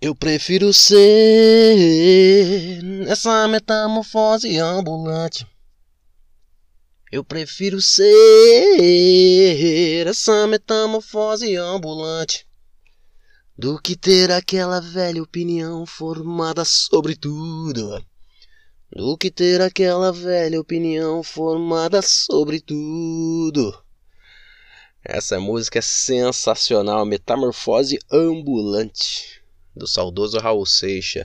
Eu prefiro ser essa metamorfose ambulante. Eu prefiro ser essa metamorfose ambulante do que ter aquela velha opinião formada sobre tudo. Do que ter aquela velha opinião formada sobre tudo. Essa música é sensacional, Metamorfose Ambulante, do saudoso Raul Seixas.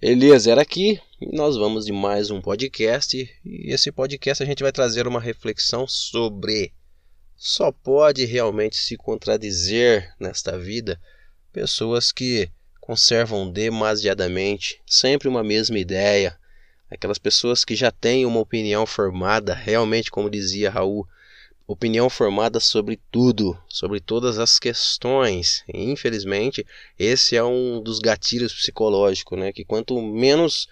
Beleza, era aqui e nós vamos de mais um podcast. E esse podcast a gente vai trazer uma reflexão sobre só pode realmente se contradizer nesta vida pessoas que conservam demasiadamente sempre uma mesma ideia, aquelas pessoas que já têm uma opinião formada, realmente, como dizia Raul, opinião formada sobre tudo, sobre todas as questões. E, infelizmente, esse é um dos gatilhos psicológicos, né? Que quanto menos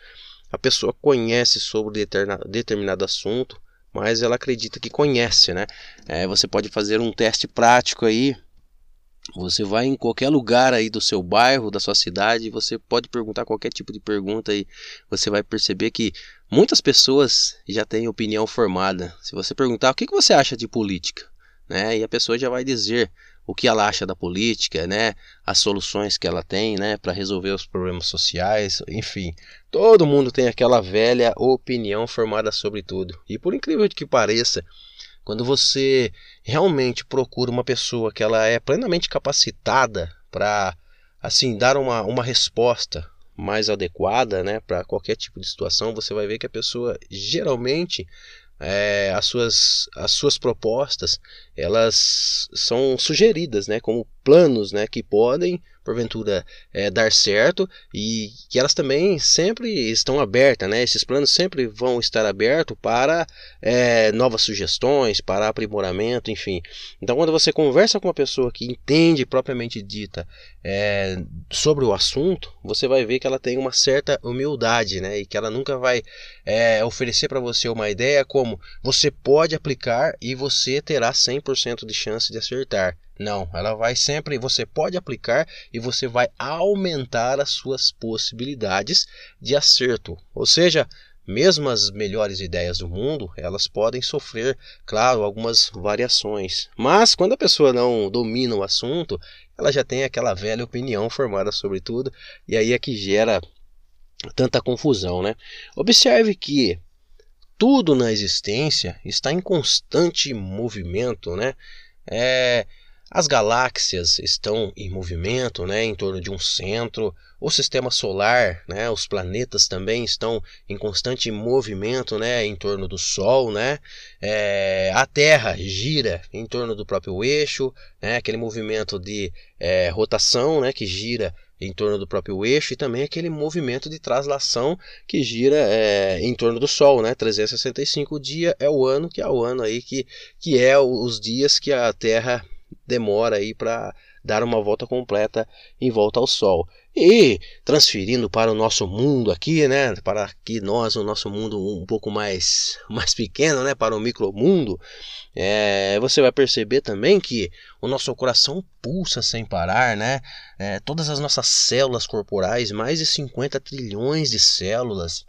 a pessoa conhece sobre determinado assunto, mais ela acredita que conhece, né? É, você pode fazer um teste prático aí. Você vai em qualquer lugar aí do seu bairro, da sua cidade, você pode perguntar qualquer tipo de pergunta aí. Você vai perceber que Muitas pessoas já têm opinião formada. Se você perguntar o que você acha de política, né, e a pessoa já vai dizer o que ela acha da política, né, as soluções que ela tem, né, para resolver os problemas sociais, enfim, todo mundo tem aquela velha opinião formada sobre tudo. E por incrível que pareça, quando você realmente procura uma pessoa que ela é plenamente capacitada para assim dar uma, uma resposta mais adequada né, para qualquer tipo de situação, você vai ver que a pessoa geralmente é, as, suas, as suas propostas elas são sugeridas né, como planos né, que podem porventura é, dar certo e que elas também sempre estão abertas, né? Esses planos sempre vão estar abertos para é, novas sugestões, para aprimoramento, enfim. Então, quando você conversa com uma pessoa que entende propriamente dita é, sobre o assunto, você vai ver que ela tem uma certa humildade, né? E que ela nunca vai é, oferecer para você uma ideia como você pode aplicar e você terá 100% de chance de acertar. Não, ela vai sempre, você pode aplicar e você vai aumentar as suas possibilidades de acerto. Ou seja, mesmo as melhores ideias do mundo, elas podem sofrer, claro, algumas variações. Mas quando a pessoa não domina o assunto, ela já tem aquela velha opinião formada sobre tudo, e aí é que gera tanta confusão, né? Observe que tudo na existência está em constante movimento, né? É, as galáxias estão em movimento, né, em torno de um centro. O sistema solar, né, os planetas também estão em constante movimento, né, em torno do Sol, né. É, a Terra gira em torno do próprio eixo, né, aquele movimento de é, rotação, né, que gira em torno do próprio eixo e também aquele movimento de traslação que gira é, em torno do Sol, né? 365 dias é o ano que é o ano aí que, que é os dias que a Terra demora aí para dar uma volta completa em volta ao Sol. E transferindo para o nosso mundo aqui, né, para que nós, o nosso mundo um pouco mais, mais pequeno, né, para o micromundo, é, você vai perceber também que o nosso coração pulsa sem parar, né? É, todas as nossas células corporais, mais de 50 trilhões de células,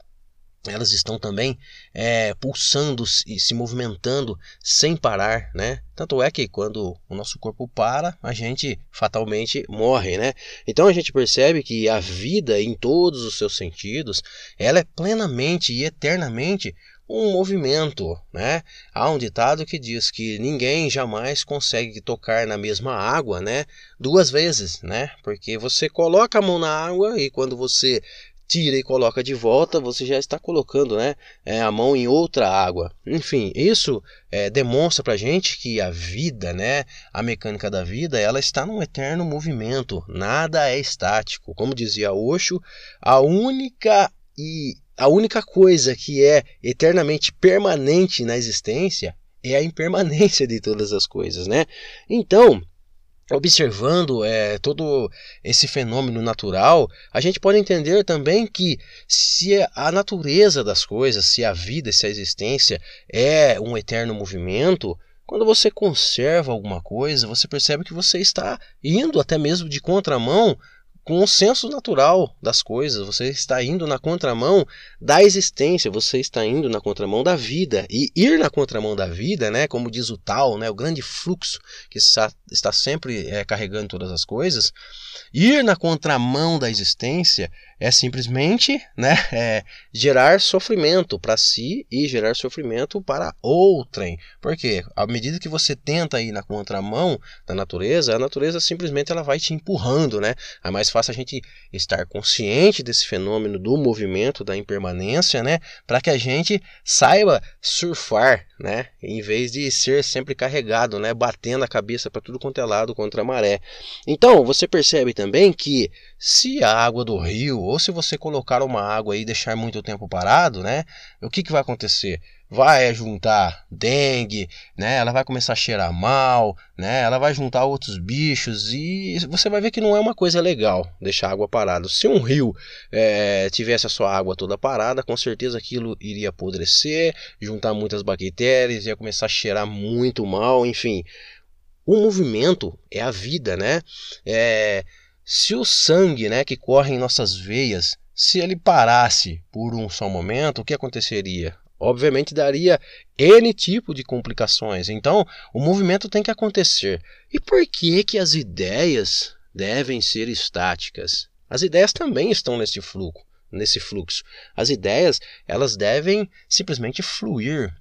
elas estão também é, pulsando e se movimentando sem parar, né? Tanto é que quando o nosso corpo para, a gente fatalmente morre, né? Então a gente percebe que a vida, em todos os seus sentidos, ela é plenamente e eternamente um movimento, né? Há um ditado que diz que ninguém jamais consegue tocar na mesma água, né? Duas vezes, né? Porque você coloca a mão na água e quando você tira e coloca de volta, você já está colocando né, é, a mão em outra água. Enfim, isso é, demonstra para gente que a vida, né, a mecânica da vida, ela está num eterno movimento. Nada é estático. Como dizia Osho, a única e a única coisa que é eternamente permanente na existência é a impermanência de todas as coisas, né? Então, observando é, todo esse fenômeno natural, a gente pode entender também que se a natureza das coisas, se a vida, se a existência é um eterno movimento, quando você conserva alguma coisa, você percebe que você está indo até mesmo de contramão com o senso natural das coisas, você está indo na contramão da existência, você está indo na contramão da vida. E ir na contramão da vida, né, como diz o tal, né, o grande fluxo que está, sempre é, carregando todas as coisas, ir na contramão da existência é simplesmente né, é, gerar sofrimento para si e gerar sofrimento para outrem. Porque à medida que você tenta ir na contramão da natureza, a natureza simplesmente ela vai te empurrando, né? É mais fácil a gente estar consciente desse fenômeno do movimento, da impermanência, né? Para que a gente saiba surfar, né? Em vez de ser sempre carregado, né? Batendo a cabeça para tudo quanto é lado contra a maré. Então, você percebe também que se a água do rio, ou se você colocar uma água e deixar muito tempo parado, né? O que, que vai acontecer? Vai juntar dengue, né? Ela vai começar a cheirar mal, né? Ela vai juntar outros bichos e você vai ver que não é uma coisa legal deixar a água parada. Se um rio é, tivesse a sua água toda parada, com certeza aquilo iria apodrecer, juntar muitas bactérias, ia começar a cheirar muito mal, enfim. O movimento é a vida, né? É, se o sangue né, que corre em nossas veias, se ele parasse por um só momento, o que aconteceria? Obviamente daria N tipo de complicações. Então, o movimento tem que acontecer. E por que que as ideias devem ser estáticas? As ideias também estão nesse fluxo, nesse fluxo. As ideias, elas devem simplesmente fluir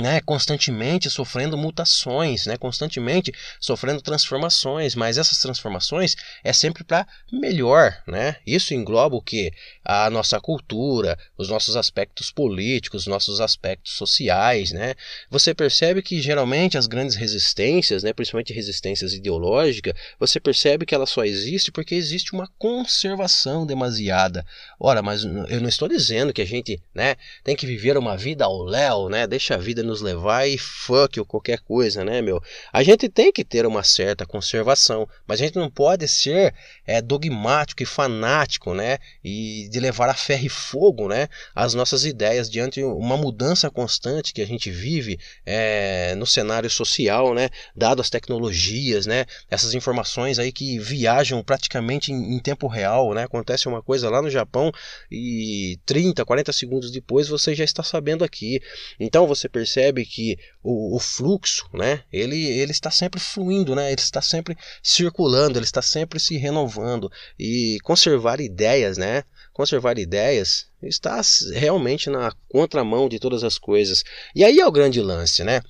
né, constantemente sofrendo mutações, né, constantemente sofrendo transformações, mas essas transformações é sempre para melhor, né? Isso engloba o que a nossa cultura, os nossos aspectos políticos, os nossos aspectos sociais, né? Você percebe que geralmente as grandes resistências, né, principalmente resistências ideológicas, você percebe que ela só existe porque existe uma conservação demasiada. Ora, mas eu não estou dizendo que a gente, né, tem que viver uma vida ao léu, né? Deixa a vida nos levar e fuck ou qualquer coisa, né, meu? A gente tem que ter uma certa conservação, mas a gente não pode ser é, dogmático e fanático, né? E de levar a ferro e fogo, né? As nossas ideias diante de uma mudança constante que a gente vive é, no cenário social, né? Dado as tecnologias, né? Essas informações aí que viajam praticamente em, em tempo real, né? Acontece uma coisa lá no Japão e 30, 40 segundos depois você já está sabendo aqui. Então você percebe percebe que o, o, fluxo, né, ele, ele está sempre fluindo, né, ele está sempre circulando, ele está sempre se renovando e conservar ideias, né, conservar ideias está realmente na contramão de todas as coisas. E aí é o grande lance, né?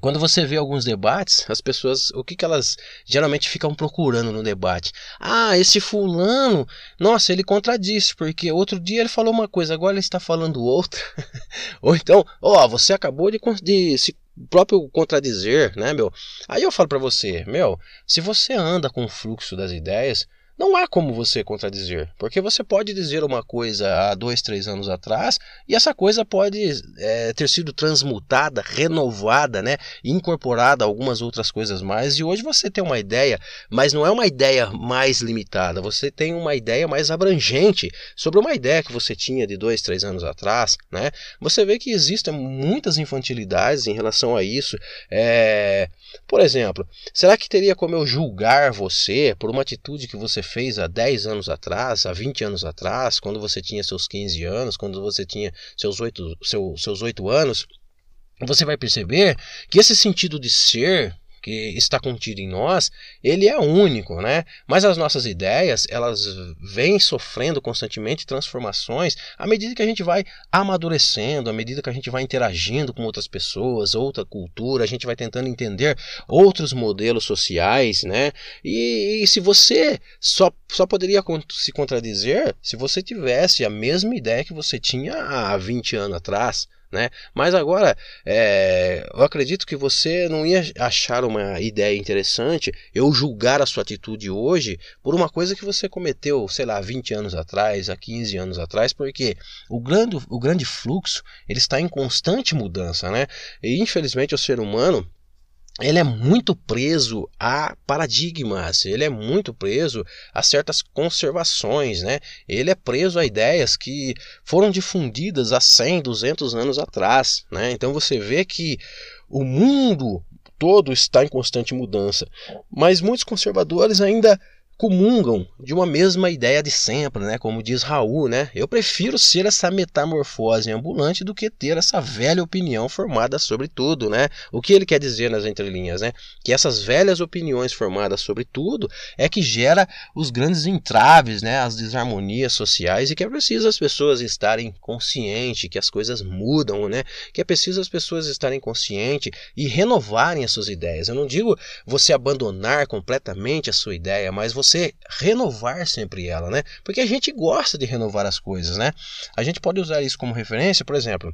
Quando você vê alguns debates, as pessoas, o que, que elas geralmente ficam procurando no debate? Ah, esse fulano, nossa, ele contradisse, porque outro dia ele falou uma coisa, agora ele está falando outra. Ou então, ó, oh, você acabou de, de se próprio contradizer, né, meu? Aí eu falo para você, meu, se você anda com o fluxo das ideias, não há como você contradizer, porque você pode dizer uma coisa há dois, três anos atrás e essa coisa pode é, ter sido transmutada, renovada, né, incorporada a algumas outras coisas mais. E hoje você tem uma ideia, mas não é uma ideia mais limitada. Você tem uma ideia mais abrangente sobre uma ideia que você tinha de dois, três anos atrás, né? Você vê que existem muitas infantilidades em relação a isso. É... Por exemplo, será que teria como eu julgar você por uma atitude que você fez há 10 anos atrás, há 20 anos atrás, quando você tinha seus 15 anos, quando você tinha seus 8, seu, seus 8 anos, você vai perceber que esse sentido de ser que está contido em nós, ele é único, né? Mas as nossas ideias, elas vêm sofrendo constantemente transformações à medida que a gente vai amadurecendo, à medida que a gente vai interagindo com outras pessoas, outra cultura, a gente vai tentando entender outros modelos sociais, né? E, e se você só, só poderia se contradizer se você tivesse a mesma ideia que você tinha há 20 anos atrás, né? Mas agora, é, eu acredito que você não ia achar uma ideia interessante eu julgar a sua atitude hoje por uma coisa que você cometeu, sei lá, 20 anos atrás, há 15 anos atrás, porque o grande, o grande fluxo ele está em constante mudança, né? E infelizmente o ser humano ele é muito preso a paradigmas, ele é muito preso a certas conservações, né? Ele é preso a ideias que foram difundidas há 100, 200 anos atrás, né? Então você vê que o mundo todo está em constante mudança, mas muitos conservadores ainda comungam de uma mesma ideia de sempre, né? Como diz Raul, né? Eu prefiro ser essa metamorfose ambulante do que ter essa velha opinião formada sobre tudo, né? O que ele quer dizer nas entrelinhas, né? Que essas velhas opiniões formadas sobre tudo é que gera os grandes entraves, né? As desarmonias sociais e que é preciso as pessoas estarem conscientes que as coisas mudam, né? Que é preciso as pessoas estarem conscientes e renovarem as suas ideias. Eu não digo você abandonar completamente a sua ideia, mas você você renovar sempre ela, né? Porque a gente gosta de renovar as coisas, né? A gente pode usar isso como referência, por exemplo.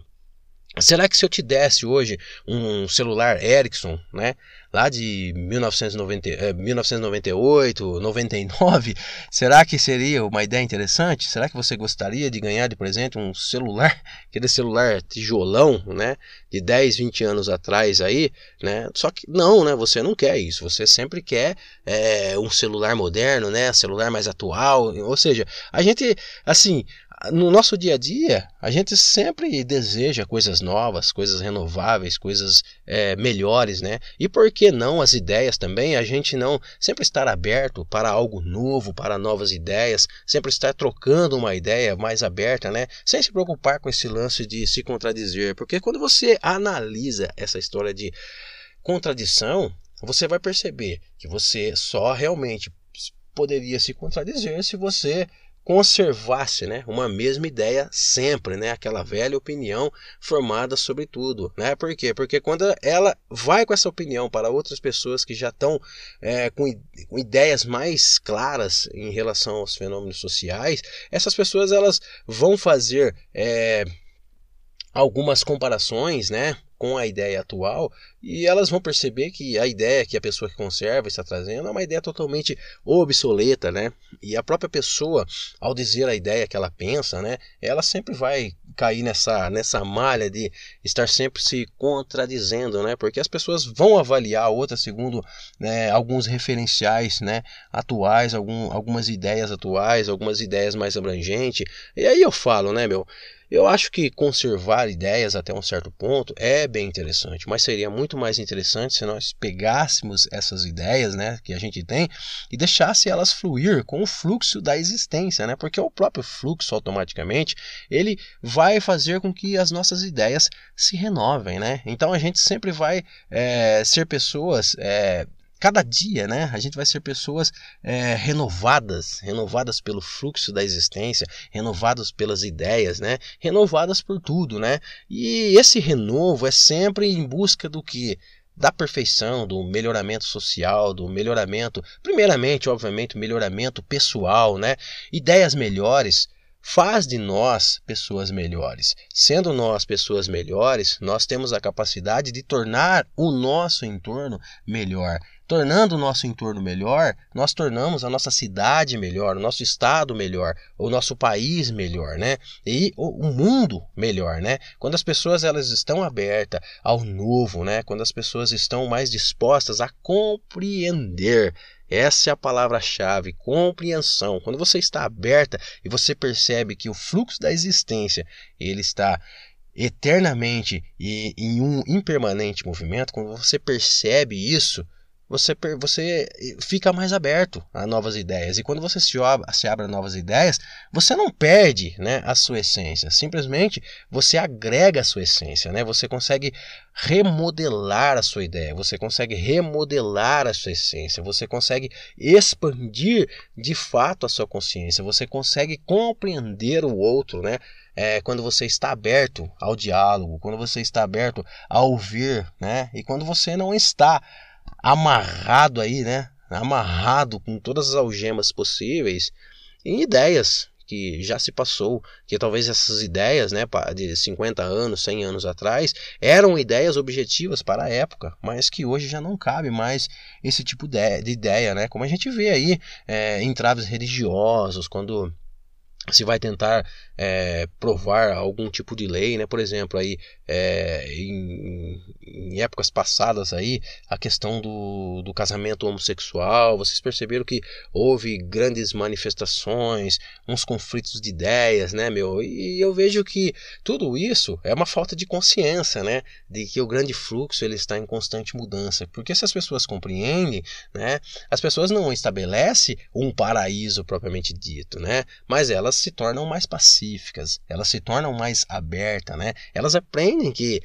Será que se eu te desse hoje um celular Ericsson, né, lá de 1990, 1998, 99, será que seria uma ideia interessante? Será que você gostaria de ganhar de presente um celular, aquele celular tijolão, né, de 10, 20 anos atrás aí, né? Só que não, né, você não quer isso, você sempre quer é, um celular moderno, né, celular mais atual, ou seja, a gente, assim, no nosso dia a dia, a gente sempre deseja coisas novas, coisas renováveis, coisas é, melhores, né? E por que não as ideias também? A gente não sempre estar aberto para algo novo, para novas ideias, sempre estar trocando uma ideia mais aberta, né? Sem se preocupar com esse lance de se contradizer, porque quando você analisa essa história de contradição, você vai perceber que você só realmente poderia se contradizer se você conservasse né, uma mesma ideia sempre, né, aquela velha opinião formada sobre tudo. Né? Por quê? Porque quando ela vai com essa opinião para outras pessoas que já estão é, com, com, ideias mais claras em relação aos fenômenos sociais, essas pessoas elas vão fazer é, algumas comparações, né? Com a ideia atual e elas vão perceber que a ideia que a pessoa que conserva está trazendo é uma ideia totalmente obsoleta, né? E a própria pessoa, ao dizer a ideia que ela pensa, né, ela sempre vai cair nessa, nessa malha de estar sempre se contradizendo, né? Porque as pessoas vão avaliar a outra segundo né, alguns referenciais, né, atuais, algum, algumas ideias atuais, algumas ideias mais abrangentes. E aí eu falo, né, meu? Eu acho que conservar ideias até um certo ponto é bem interessante, mas seria muito mais interessante se nós pegássemos essas ideias, né, que a gente tem e deixasse elas fluir com o fluxo da existência, né? Porque o próprio fluxo automaticamente ele vai fazer com que as nossas ideias se renovem, né? Então a gente sempre vai é, ser pessoas é, cada dia, né, a gente vai ser pessoas é, renovadas, renovadas pelo fluxo da existência, renovadas pelas ideias, né, renovadas por tudo, né. E esse renovo é sempre em busca do que da perfeição, do melhoramento social, do melhoramento, primeiramente, obviamente, melhoramento pessoal, né? Ideias melhores, faz de nós pessoas melhores. Sendo nós pessoas melhores, nós temos a capacidade de tornar o nosso entorno melhor. Tornando o nosso entorno melhor, nós tornamos a nossa cidade melhor, o nosso estado melhor, o nosso país melhor, né? E o mundo melhor, né? Quando as pessoas elas estão abertas ao novo, né? Quando as pessoas estão mais dispostas a compreender essa é a palavra-chave, compreensão. Quando você está aberta e você percebe que o fluxo da existência ele está eternamente e em um impermanente movimento, quando você percebe isso, você, você fica mais aberto a novas ideias. E quando você se, se abre a novas ideias, você não perde né, a sua essência. Simplesmente você agrega a sua essência. Né? Você consegue remodelar a sua ideia, você consegue remodelar a sua essência, você consegue expandir de fato a sua consciência, você consegue compreender o outro, né? É, quando você está aberto ao diálogo, quando você está aberto a ouvir, né? E quando você não está amarrado aí, né? Amarrado com todas as algemas possíveis em ideias que já se passou, que talvez essas ideias, né, de 50 anos, 100 anos atrás, eram ideias objetivas para a época, mas que hoje já não cabe mais esse tipo de ideia, né? Como a gente vê aí é, entraves religiosos, quando se vai tentar é, provar algum tipo de lei, né? Por exemplo, aí é, em, em, épocas passadas aí a questão do, do casamento homossexual, vocês perceberam que houve grandes manifestações, uns conflitos de ideias, né, meu? E eu vejo que tudo isso é uma falta de consciência, né? De que o grande fluxo ele está em constante mudança, porque se as pessoas compreendem, né? As pessoas não estabelecem um paraíso propriamente dito, né? Mas elas se tornam mais pacíficas, elas se tornam mais abertas, né? Elas aprendem que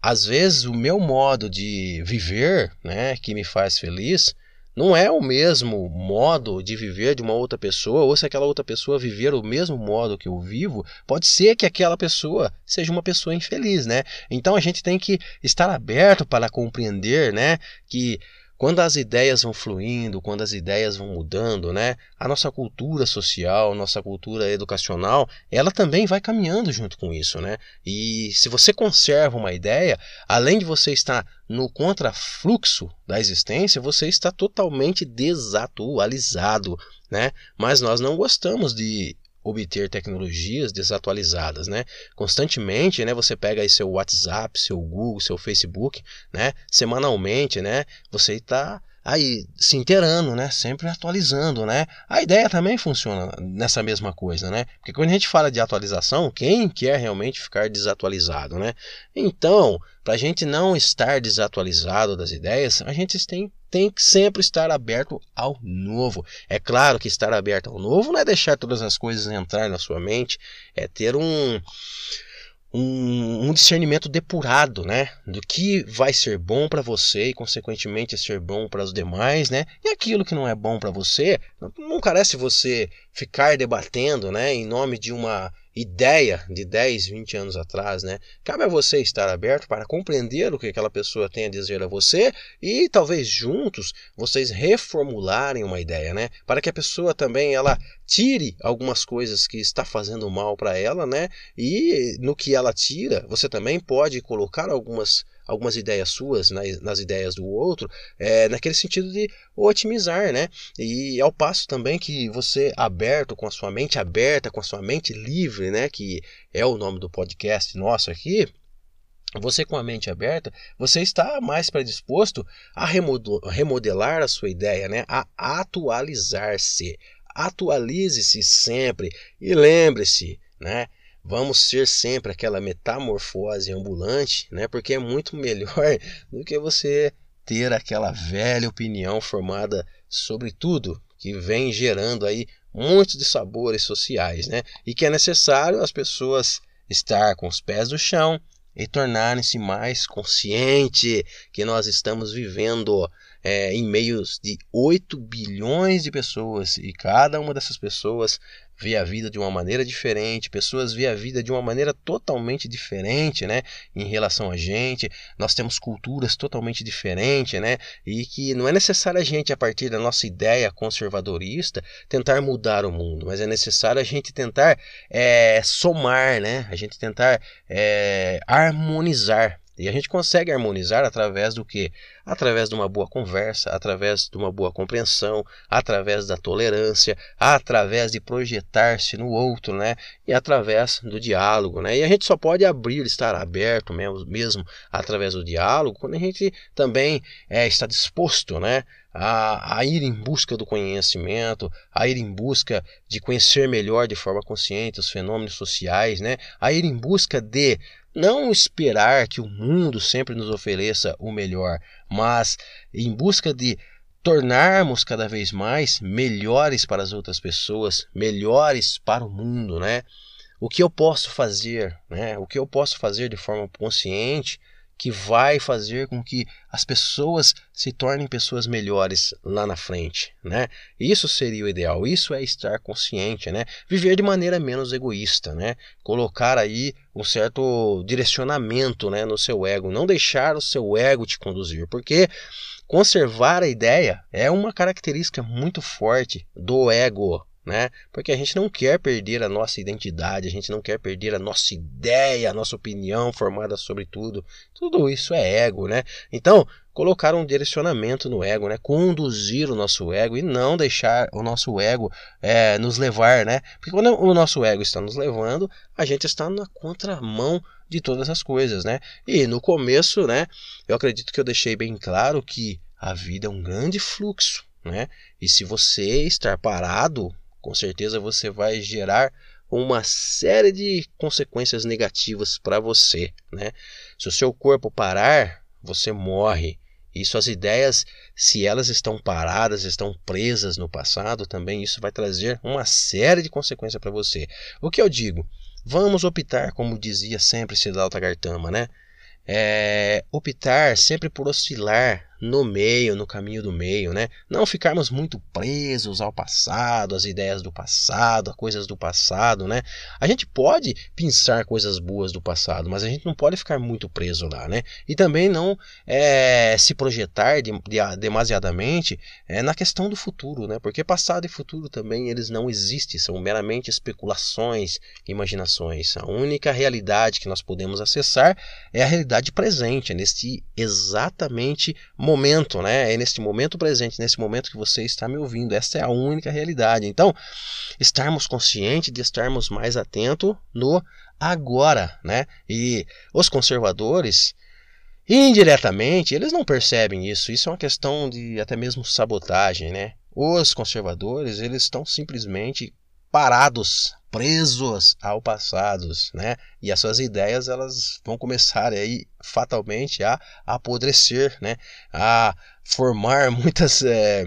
às vezes o meu modo de viver, né, que me faz feliz, não é o mesmo modo de viver de uma outra pessoa, ou se aquela outra pessoa viver o mesmo modo que eu vivo, pode ser que aquela pessoa seja uma pessoa infeliz, né? Então a gente tem que estar aberto para compreender, né, que quando as ideias vão fluindo, quando as ideias vão mudando, né? A nossa cultura social, nossa cultura educacional, ela também vai caminhando junto com isso, né? E se você conserva uma ideia, além de você estar no contrafluxo da existência, você está totalmente desatualizado, né? Mas nós não gostamos de obter tecnologias desatualizadas, né? Constantemente, né? Você pega aí seu WhatsApp, seu Google, seu Facebook, né? Semanalmente, né? Você está aí se inteirando, né? Sempre atualizando, né? A ideia também funciona nessa mesma coisa, né? Porque quando a gente fala de atualização, quem quer realmente ficar desatualizado, né? Então, para a gente não estar desatualizado das ideias, a gente tem tem que sempre estar aberto ao novo. É claro que estar aberto ao novo não é deixar todas as coisas entrar na sua mente, é ter um um, um, discernimento depurado, né, do que vai ser bom para você e consequentemente ser bom para os demais, né, e aquilo que não é bom para você, não carece você ficar debatendo, né, em nome de uma ideia de 10, 20 anos atrás, né? Cabe a você estar aberto para compreender o que aquela pessoa tem a dizer a você e talvez juntos vocês reformularem uma ideia, né? Para que a pessoa também ela tire algumas coisas que está fazendo mal para ela, né? E no que ela tira, você também pode colocar algumas algumas ideias suas nas, nas ideias do outro, é, naquele sentido de otimizar, né? E ao passo também que você aberto, com a sua mente aberta, com a sua mente livre, né? Que é o nome do podcast nosso aqui, você com a mente aberta, você está mais predisposto a remodelar a sua ideia, né? a atualizar-se. Atualize-se sempre e lembre-se, né? Vamos ser sempre aquela metamorfose ambulante, né? Porque é muito melhor do que você ter aquela velha opinião formada sobre tudo que vem gerando aí muitos de sabores sociais, né? E que é necessário as pessoas estar com os pés no chão e tornarem-se mais consciente que nós estamos vivendo é, em meio de 8 bilhões de pessoas e cada uma dessas pessoas vê a vida de uma maneira diferente, pessoas vê a vida de uma maneira totalmente diferente, né, em relação a gente. Nós temos culturas totalmente diferentes, né, e que não é necessário a gente a partir da nossa ideia conservadorista tentar mudar o mundo, mas é necessário a gente tentar é, somar, né, a gente tentar é, harmonizar e a gente consegue harmonizar através do que? Através de uma boa conversa, através de uma boa compreensão, através da tolerância, através de projetar-se no outro, né? E através do diálogo, né? E a gente só pode abrir, estar aberto mesmo, mesmo através do diálogo, quando a gente também é, está disposto, né? A, a, ir em busca do conhecimento, a ir em busca de conhecer melhor de forma consciente os fenômenos sociais, né? a ir em busca de não esperar que o mundo sempre nos ofereça o melhor, mas em busca de tornarmos cada vez mais melhores para as outras pessoas, melhores para o mundo, né? O que eu posso fazer, né? O que eu posso fazer de forma consciente que vai fazer com que as pessoas se tornem pessoas melhores lá na frente, né? Isso seria o ideal, isso é estar consciente, né? Viver de maneira menos egoísta, né? Colocar aí um certo direcionamento, né, no seu ego, não deixar o seu ego te conduzir, porque conservar a ideia é uma característica muito forte do ego, né? Porque a gente não quer perder a nossa identidade, a gente não quer perder a nossa ideia, a nossa opinião formada sobre tudo. Tudo isso é ego, né? Então, colocar um direcionamento no ego, né? Conduzir o nosso ego e não deixar o nosso ego é, nos levar, né? Porque quando o nosso ego está nos levando, a gente está na contramão de todas as coisas, né? E no começo, né? Eu acredito que eu deixei bem claro que a vida é um grande fluxo, né? E se você estar parado, com certeza você vai gerar uma série de consequências negativas para você, né? Se o seu corpo parar, você morre. E suas ideias, se elas estão paradas, estão presas no passado, também isso vai trazer uma série de consequências para você. O que eu digo? Vamos optar, como dizia sempre Siddhartha Gautama, né? É, optar sempre por oscilar no meio, no caminho do meio, né? Não ficarmos muito presos ao passado, às ideias do passado, a coisas do passado, né? A gente pode pensar coisas boas do passado, mas a gente não pode ficar muito preso lá, né? E também não é, se projetar de, de, demasiadamente é, na questão do futuro, né? Porque passado e futuro também eles não existem, são meramente especulações, imaginações. A única realidade que nós podemos acessar é a realidade presente, é neste exatamente momento momento, né? É neste momento presente, nesse momento que você está me ouvindo. Essa é a única realidade. Então, estarmos conscientes de estarmos mais atentos no agora, né? E os conservadores, indiretamente, eles não percebem isso. Isso é uma questão de até mesmo sabotagem, né? Os conservadores, eles estão simplesmente parados, presos ao passado, né? E as suas ideias elas vão começar aí fatalmente a apodrecer, né? A formar muitas é,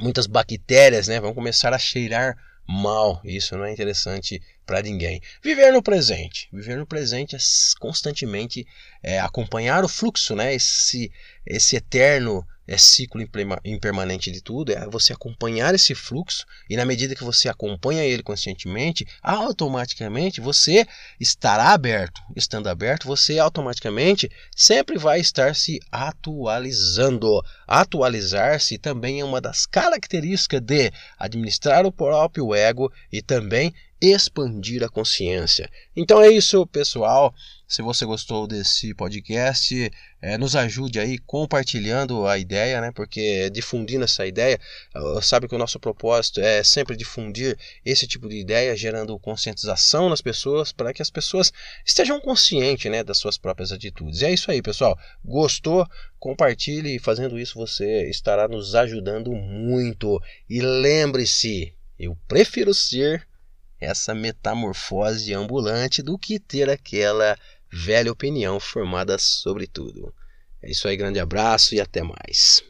muitas bactérias, né? Vão começar a cheirar mal. Isso não é interessante para ninguém. Viver no presente, viver no presente é constantemente é, acompanhar o fluxo, né? Esse esse eterno é ciclo impermanente de tudo, é você acompanhar esse fluxo e na medida que você acompanha ele conscientemente, automaticamente você estará aberto. Estando aberto, você automaticamente sempre vai estar se atualizando. Atualizar-se também é uma das características de administrar o próprio ego e também expandir a consciência. Então é isso, pessoal. Se você gostou desse podcast, é, nos ajude aí compartilhando a ideia, né? Porque difundindo essa ideia, sabe que o nosso propósito é sempre difundir esse tipo de ideia, gerando conscientização nas pessoas, para que as pessoas estejam conscientes, né, das suas próprias atitudes. E é isso aí, pessoal. Gostou? Compartilhe. Fazendo isso, você estará nos ajudando muito. E lembre-se, eu prefiro ser essa metamorfose ambulante do que ter aquela velha opinião formada sobre tudo. É isso aí, grande abraço e até mais.